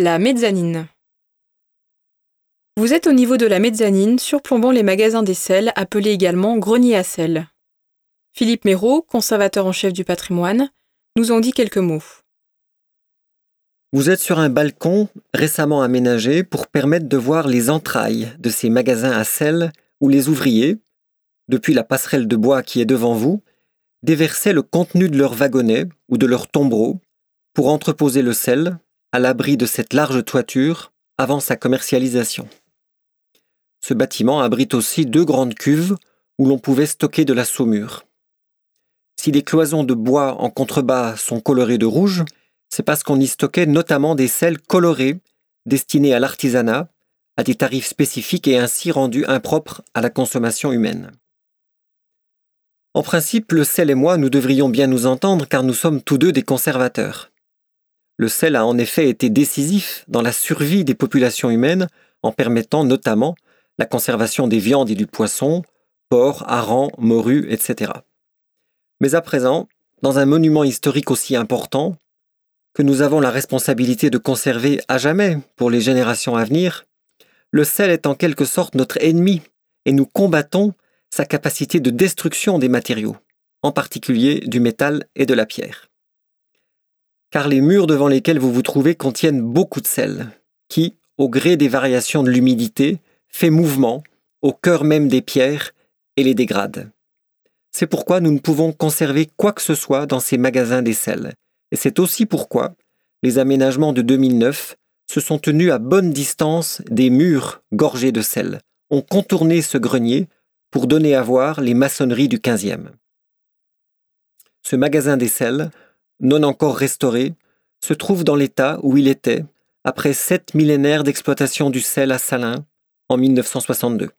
La mezzanine. Vous êtes au niveau de la mezzanine surplombant les magasins des sels, appelés également grenier à sel. Philippe Méraud, conservateur en chef du patrimoine, nous en dit quelques mots. Vous êtes sur un balcon récemment aménagé pour permettre de voir les entrailles de ces magasins à sel où les ouvriers, depuis la passerelle de bois qui est devant vous, déversaient le contenu de leur wagonnet ou de leur tombereau pour entreposer le sel à l'abri de cette large toiture avant sa commercialisation. Ce bâtiment abrite aussi deux grandes cuves où l'on pouvait stocker de la saumure. Si les cloisons de bois en contrebas sont colorées de rouge, c'est parce qu'on y stockait notamment des sels colorés destinés à l'artisanat, à des tarifs spécifiques et ainsi rendus impropres à la consommation humaine. En principe, le sel et moi, nous devrions bien nous entendre car nous sommes tous deux des conservateurs. Le sel a en effet été décisif dans la survie des populations humaines en permettant notamment la conservation des viandes et du poisson, porc, hareng, morue, etc. Mais à présent, dans un monument historique aussi important, que nous avons la responsabilité de conserver à jamais pour les générations à venir, le sel est en quelque sorte notre ennemi et nous combattons sa capacité de destruction des matériaux, en particulier du métal et de la pierre. Car les murs devant lesquels vous vous trouvez contiennent beaucoup de sel, qui, au gré des variations de l'humidité, fait mouvement au cœur même des pierres et les dégrade. C'est pourquoi nous ne pouvons conserver quoi que ce soit dans ces magasins des sels, et c'est aussi pourquoi les aménagements de 2009 se sont tenus à bonne distance des murs gorgés de sel, ont contourné ce grenier pour donner à voir les maçonneries du XVe. Ce magasin des sels, non encore restauré, se trouve dans l'état où il était après sept millénaires d'exploitation du sel à Salins en 1962.